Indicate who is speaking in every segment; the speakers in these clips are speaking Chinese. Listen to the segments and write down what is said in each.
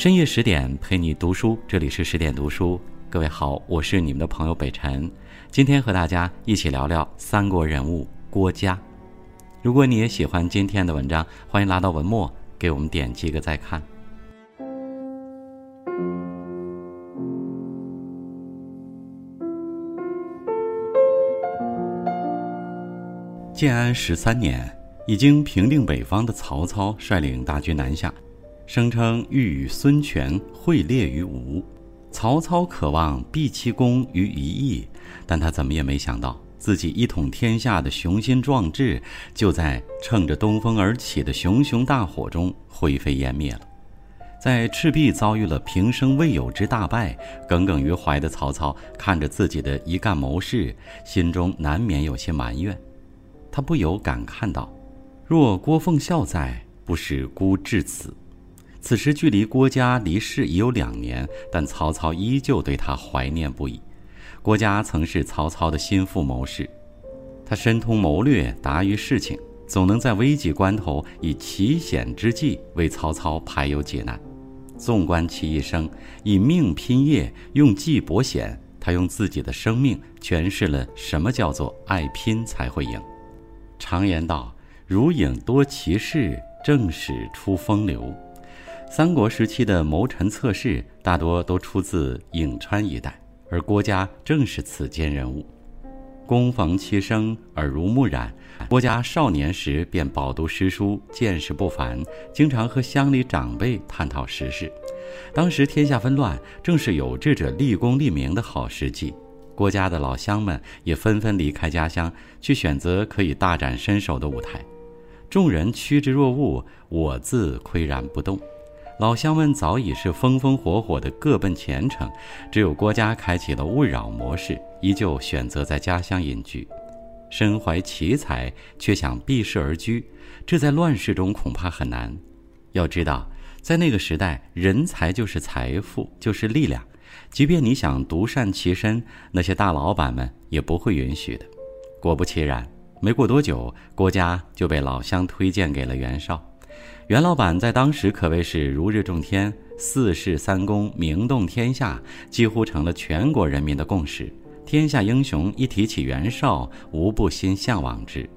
Speaker 1: 深夜十点陪你读书，这里是十点读书。各位好，我是你们的朋友北辰，今天和大家一起聊聊三国人物郭嘉。如果你也喜欢今天的文章，欢迎拉到文末给我们点击个再看。建安十三年，已经平定北方的曹操率领大军南下。声称欲与孙权会猎于吴，曹操渴望毕其功于一役，但他怎么也没想到，自己一统天下的雄心壮志，就在乘着东风而起的熊熊大火中灰飞烟灭了。在赤壁遭遇了平生未有之大败，耿耿于怀的曹操看着自己的一干谋士，心中难免有些埋怨。他不由感叹道：“若郭奉孝在，不使孤至此。”此时距离郭嘉离世已有两年，但曹操依旧对他怀念不已。郭嘉曾是曹操的心腹谋士，他深通谋略，达于事情，总能在危急关头以奇险之计为曹操排忧解难。纵观其一生，以命拼业，用计博险，他用自己的生命诠释了什么叫做爱拼才会赢。常言道：“如影多奇事，正使出风流。”三国时期的谋臣策士大多都出自颍川一带，而郭嘉正是此间人物。恭逢其生，耳濡目染，郭嘉少年时便饱读诗书，见识不凡，经常和乡里长辈探讨时事。当时天下纷乱，正是有志者立功立名的好时机。郭嘉的老乡们也纷纷离开家乡，去选择可以大展身手的舞台。众人趋之若鹜，我自岿然不动。老乡们早已是风风火火的各奔前程，只有郭嘉开启了勿扰模式，依旧选择在家乡隐居。身怀奇才却想避世而居，这在乱世中恐怕很难。要知道，在那个时代，人才就是财富，就是力量。即便你想独善其身，那些大老板们也不会允许的。果不其然，没过多久，郭嘉就被老乡推荐给了袁绍。袁老板在当时可谓是如日中天，四世三公名动天下，几乎成了全国人民的共识。天下英雄一提起袁绍，无不心向往之。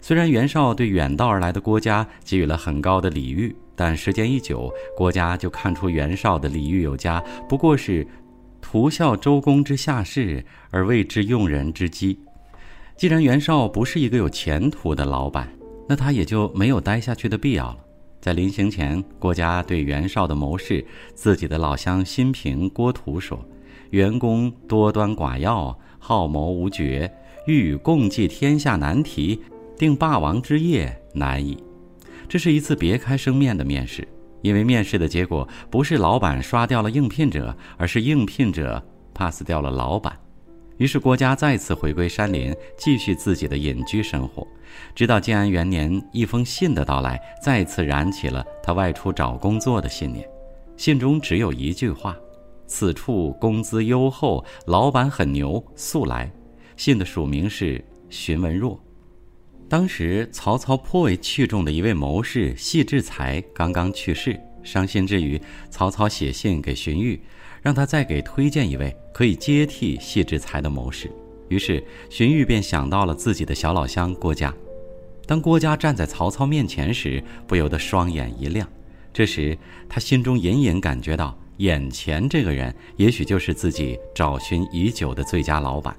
Speaker 1: 虽然袁绍对远道而来的郭嘉给予了很高的礼遇，但时间一久，郭嘉就看出袁绍的礼遇有加，不过是图效周公之下士，而为之用人之机。既然袁绍不是一个有前途的老板，那他也就没有待下去的必要了。在临行前，郭嘉对袁绍的谋士、自己的老乡新平郭图说：“袁公多端寡要，好谋无决，欲与共济天下难题，定霸王之业难矣。”这是一次别开生面的面试，因为面试的结果不是老板刷掉了应聘者，而是应聘者 pass 掉了老板。于是郭嘉再次回归山林，继续自己的隐居生活。直到建安元年，一封信的到来，再次燃起了他外出找工作的信念。信中只有一句话：“此处工资优厚，老板很牛，速来。”信的署名是荀文若。当时曹操颇为器重的一位谋士戏志才刚刚去世，伤心之余，曹操写信给荀彧，让他再给推荐一位可以接替谢志才的谋士。于是荀彧便想到了自己的小老乡郭嘉。当郭嘉站在曹操面前时，不由得双眼一亮。这时他心中隐隐感觉到，眼前这个人也许就是自己找寻已久的最佳老板。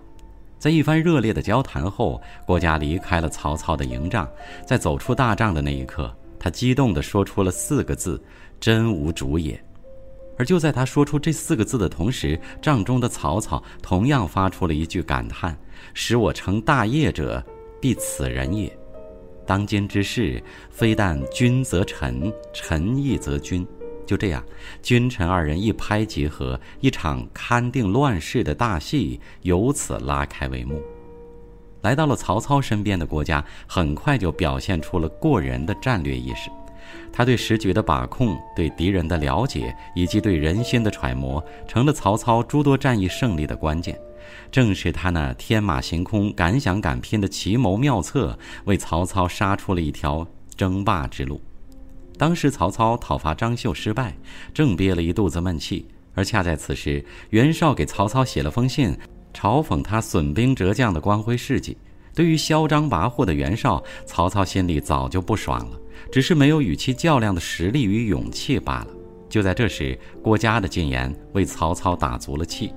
Speaker 1: 在一番热烈的交谈后，郭嘉离开了曹操的营帐。在走出大帐的那一刻，他激动地说出了四个字：“真无主也。”而就在他说出这四个字的同时，帐中的曹操同样发出了一句感叹：“使我成大业者，必此人也。当今之事，非但君则臣，臣亦则君。”就这样，君臣二人一拍即合，一场勘定乱世的大戏由此拉开帷幕。来到了曹操身边的郭嘉，很快就表现出了过人的战略意识。他对时局的把控、对敌人的了解以及对人心的揣摩，成了曹操诸多战役胜利的关键。正是他那天马行空、敢想敢拼的奇谋妙策，为曹操杀出了一条争霸之路。当时曹操讨伐张绣失败，正憋了一肚子闷气，而恰在此时，袁绍给曹操写了封信，嘲讽他损兵折将的光辉事迹。对于嚣张跋扈的袁绍，曹操心里早就不爽了，只是没有与其较量的实力与勇气罢了。就在这时，郭嘉的进言为曹操打足了气。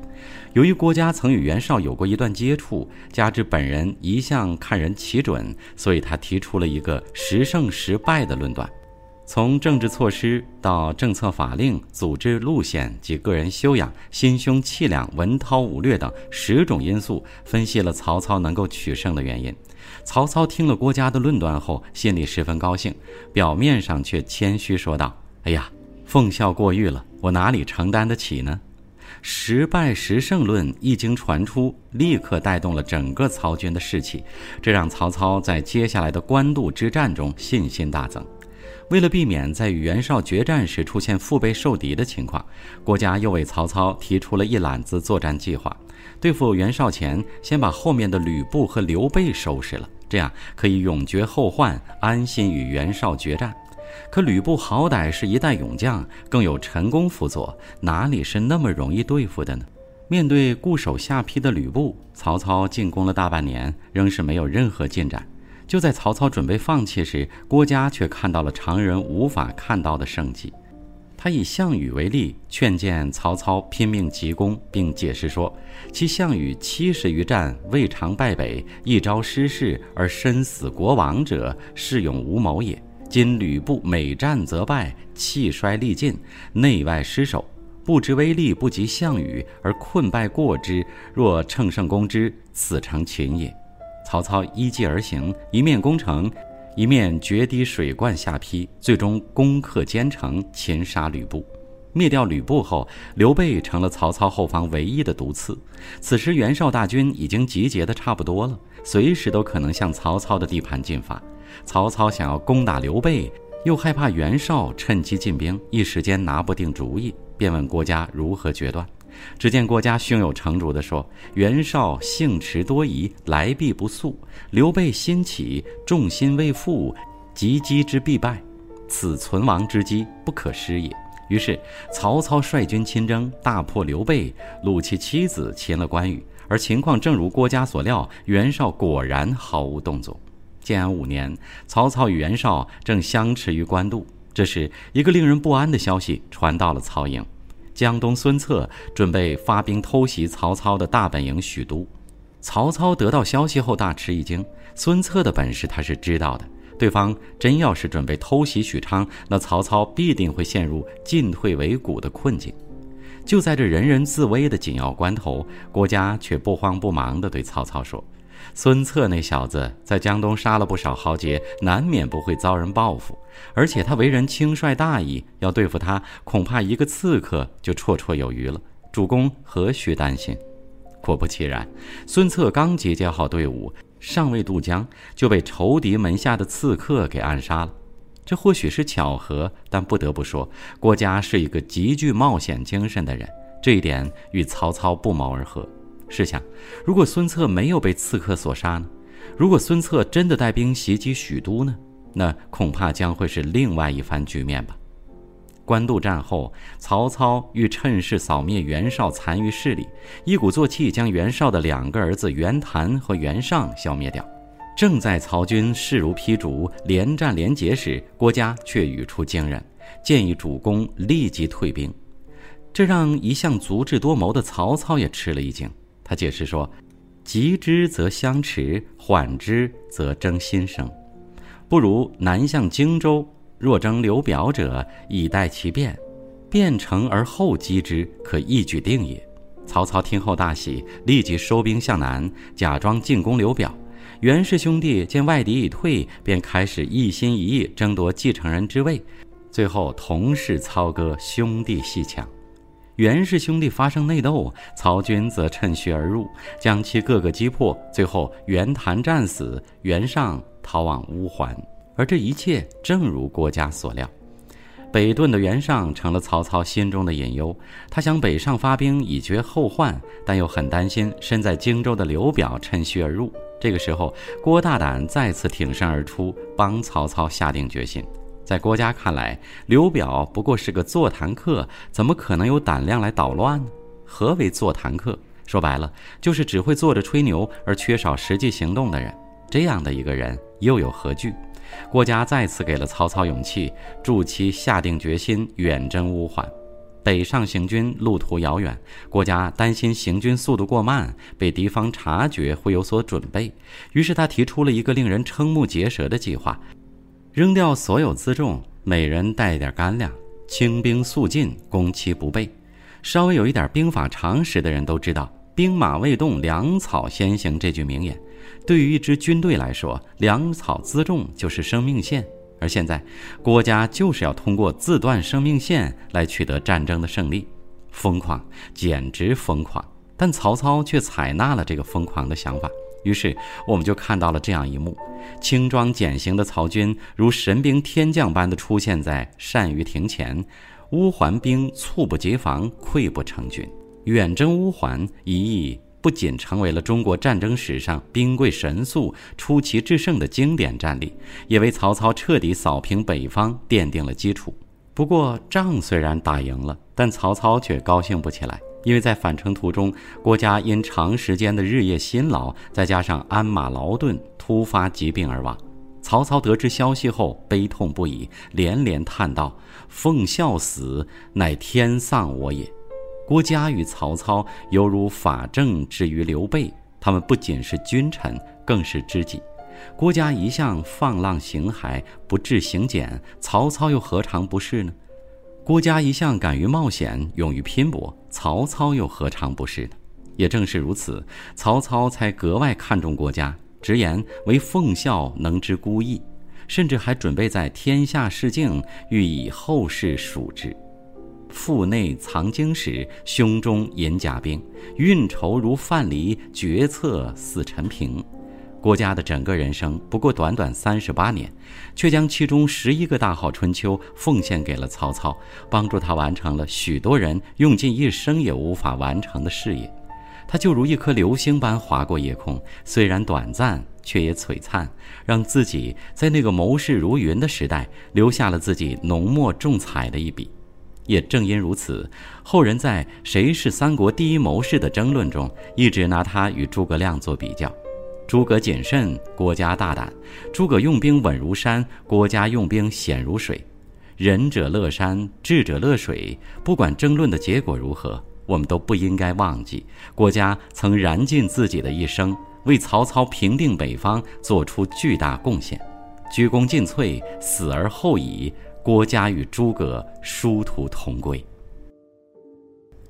Speaker 1: 由于郭嘉曾与袁绍有过一段接触，加之本人一向看人奇准，所以他提出了一个十胜十败的论断。从政治措施到政策法令、组织路线及个人修养、心胸气量、文韬武略等十种因素，分析了曹操能够取胜的原因。曹操听了郭嘉的论断后，心里十分高兴，表面上却谦虚说道：“哎呀，奉孝过誉了，我哪里承担得起呢？”十败十胜论一经传出，立刻带动了整个曹军的士气，这让曹操在接下来的官渡之战中信心大增。为了避免在与袁绍决战时出现腹背受敌的情况，郭嘉又为曹操提出了一揽子作战计划。对付袁绍前，先把后面的吕布和刘备收拾了，这样可以永绝后患，安心与袁绍决战。可吕布好歹是一代勇将，更有陈宫辅佐，哪里是那么容易对付的呢？面对固守下邳的吕布，曹操进攻了大半年，仍是没有任何进展。就在曹操准备放弃时，郭嘉却看到了常人无法看到的胜机。他以项羽为例，劝谏曹操拼命急攻，并解释说：“其项羽七十余战未尝败北，一朝失势而身死国亡者，是勇无谋也。今吕布每战则败，气衰力尽，内外失守，不知威力不及项羽，而困败过之。若乘胜攻之，此成擒也。”曹操依计而行，一面攻城，一面决堤水灌下邳，最终攻克坚城，擒杀吕布。灭掉吕布后，刘备成了曹操后方唯一的毒刺。此时袁绍大军已经集结的差不多了，随时都可能向曹操的地盘进发。曹操想要攻打刘备，又害怕袁绍趁机进兵，一时间拿不定主意，便问郭嘉如何决断。只见郭嘉胸有成竹地说：“袁绍性迟多疑，来必不速；刘备心起，重心未复，急击之必败，此存亡之机，不可失也。”于是曹操率军亲征，大破刘备，掳其妻子，擒了关羽。而情况正如郭嘉所料，袁绍果然毫无动作。建安五年，曹操与袁绍正相持于官渡，这时一个令人不安的消息传到了曹营。江东孙策准备发兵偷袭曹操的大本营许都，曹操得到消息后大吃一惊。孙策的本事他是知道的，对方真要是准备偷袭许昌，那曹操必定会陷入进退维谷的困境。就在这人人自危的紧要关头，郭嘉却不慌不忙地对曹操说。孙策那小子在江东杀了不少豪杰，难免不会遭人报复。而且他为人轻率大义，要对付他，恐怕一个刺客就绰绰有余了。主公何须担心？果不其然，孙策刚集结好队伍，尚未渡江，就被仇敌门下的刺客给暗杀了。这或许是巧合，但不得不说，郭嘉是一个极具冒险精神的人，这一点与曹操不谋而合。试想，如果孙策没有被刺客所杀呢？如果孙策真的带兵袭击许都呢？那恐怕将会是另外一番局面吧。官渡战后，曹操欲趁势扫灭袁绍残余势力，一鼓作气将袁绍的两个儿子袁谭和袁尚消灭掉。正在曹军势如劈竹、连战连捷时，郭嘉却语出惊人，建议主公立即退兵。这让一向足智多谋的曹操也吃了一惊。他解释说：“急之则相持，缓之则争新生。不如南向荆州，若争刘表者，以待其变，变成而后击之，可一举定也。”曹操听后大喜，立即收兵向南，假装进攻刘表。袁氏兄弟见外敌已退，便开始一心一意争夺继承人之位，最后同是操戈，兄弟戏强。袁氏兄弟发生内斗，曹军则趁虚而入，将其各个击破。最后，袁谭战死，袁尚逃往乌桓。而这一切正如郭嘉所料，北遁的袁尚成了曹操心中的隐忧。他想北上发兵以绝后患，但又很担心身在荆州的刘表趁虚而入。这个时候，郭大胆再次挺身而出，帮曹操下定决心。在郭嘉看来，刘表不过是个坐谈客，怎么可能有胆量来捣乱呢？何为坐谈客？说白了，就是只会坐着吹牛而缺少实际行动的人。这样的一个人又有何惧？郭嘉再次给了曹操勇气，助其下定决心远征乌桓。北上行军路途遥远，郭嘉担心行军速度过慢，被敌方察觉会有所准备，于是他提出了一个令人瞠目结舌的计划：扔掉所有辎重，每人带一点干粮，轻兵速进，攻其不备。稍微有一点兵法常识的人都知道“兵马未动，粮草先行”这句名言。对于一支军队来说，粮草辎重就是生命线。而现在，郭嘉就是要通过自断生命线来取得战争的胜利，疯狂，简直疯狂！但曹操却采纳了这个疯狂的想法，于是我们就看到了这样一幕：轻装简行的曹军如神兵天将般的出现在单于庭前，乌桓兵猝不及防，溃不成军，远征乌桓一役。不仅成为了中国战争史上兵贵神速、出奇制胜的经典战例，也为曹操彻底扫平北方奠定了基础。不过，仗虽然打赢了，但曹操却高兴不起来，因为在返程途中，郭嘉因长时间的日夜辛劳，再加上鞍马劳顿，突发疾病而亡。曹操得知消息后，悲痛不已，连连叹道：“奉孝死，乃天丧我也。”郭嘉与曹操犹如法正之于刘备，他们不仅是君臣，更是知己。郭嘉一向放浪形骸，不治行俭，曹操又何尝不是呢？郭嘉一向敢于冒险，勇于拼搏，曹操又何尝不是呢？也正是如此，曹操才格外看重郭嘉，直言为奉孝能知孤意，甚至还准备在天下事境，欲以后世数之。腹内藏经史，胸中隐甲兵，运筹如范蠡，决策似陈平。郭嘉的整个人生不过短短三十八年，却将其中十一个大好春秋奉献给了曹操，帮助他完成了许多人用尽一生也无法完成的事业。他就如一颗流星般划过夜空，虽然短暂，却也璀璨，让自己在那个谋士如云的时代留下了自己浓墨重彩的一笔。也正因如此，后人在谁是三国第一谋士的争论中，一直拿他与诸葛亮做比较。诸葛谨慎，郭嘉大胆；诸葛用兵稳如山，郭嘉用兵险如水。仁者乐山，智者乐水。不管争论的结果如何，我们都不应该忘记，郭嘉曾燃尽自己的一生，为曹操平定北方做出巨大贡献，鞠躬尽瘁，死而后已。郭嘉与诸葛殊途同归。